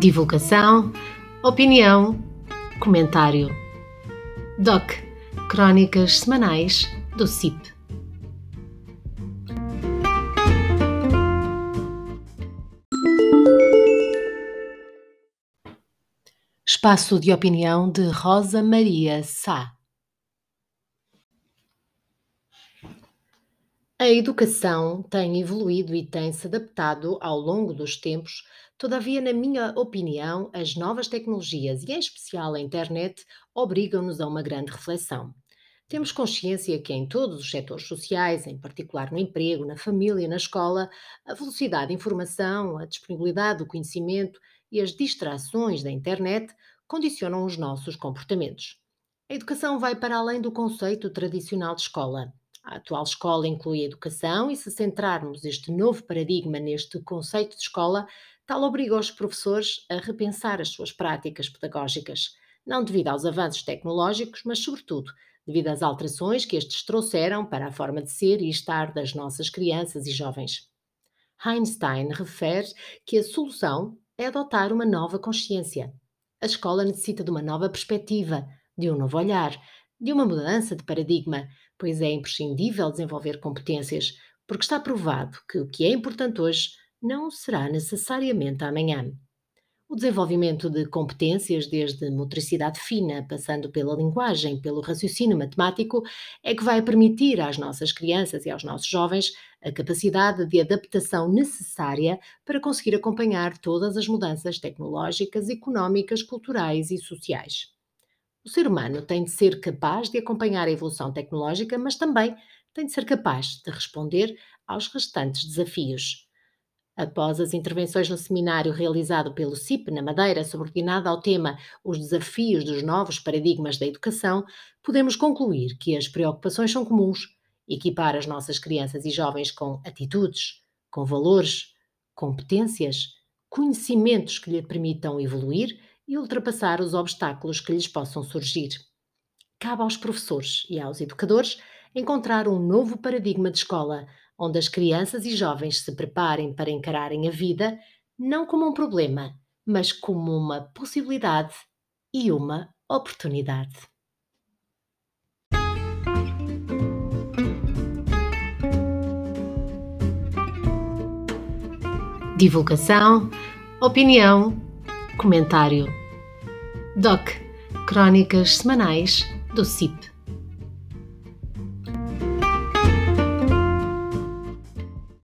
Divulgação, opinião, comentário. DOC Crónicas Semanais do CIP. Espaço de opinião de Rosa Maria Sá. A educação tem evoluído e tem se adaptado ao longo dos tempos, todavia, na minha opinião, as novas tecnologias e, em especial, a internet, obrigam-nos a uma grande reflexão. Temos consciência que em todos os setores sociais, em particular no emprego, na família, na escola, a velocidade de informação, a disponibilidade do conhecimento e as distrações da internet condicionam os nossos comportamentos. A educação vai para além do conceito tradicional de escola. A atual escola inclui a educação e, se centrarmos este novo paradigma neste conceito de escola, tal obriga os professores a repensar as suas práticas pedagógicas, não devido aos avanços tecnológicos, mas, sobretudo, devido às alterações que estes trouxeram para a forma de ser e estar das nossas crianças e jovens. Einstein refere que a solução é adotar uma nova consciência. A escola necessita de uma nova perspectiva, de um novo olhar, de uma mudança de paradigma, pois é imprescindível desenvolver competências, porque está provado que o que é importante hoje não será necessariamente amanhã. O desenvolvimento de competências, desde motricidade fina, passando pela linguagem, pelo raciocínio matemático, é que vai permitir às nossas crianças e aos nossos jovens a capacidade de adaptação necessária para conseguir acompanhar todas as mudanças tecnológicas, económicas, culturais e sociais. O ser humano tem de ser capaz de acompanhar a evolução tecnológica, mas também tem de ser capaz de responder aos restantes desafios. Após as intervenções no seminário realizado pelo CIP na Madeira, subordinado ao tema Os desafios dos novos paradigmas da educação, podemos concluir que as preocupações são comuns: equipar as nossas crianças e jovens com atitudes, com valores, competências, conhecimentos que lhe permitam evoluir e ultrapassar os obstáculos que lhes possam surgir. Cabe aos professores e aos educadores encontrar um novo paradigma de escola, onde as crianças e jovens se preparem para encararem a vida não como um problema, mas como uma possibilidade e uma oportunidade. Divulgação, opinião, comentário DOC Crónicas Semanais do CIP.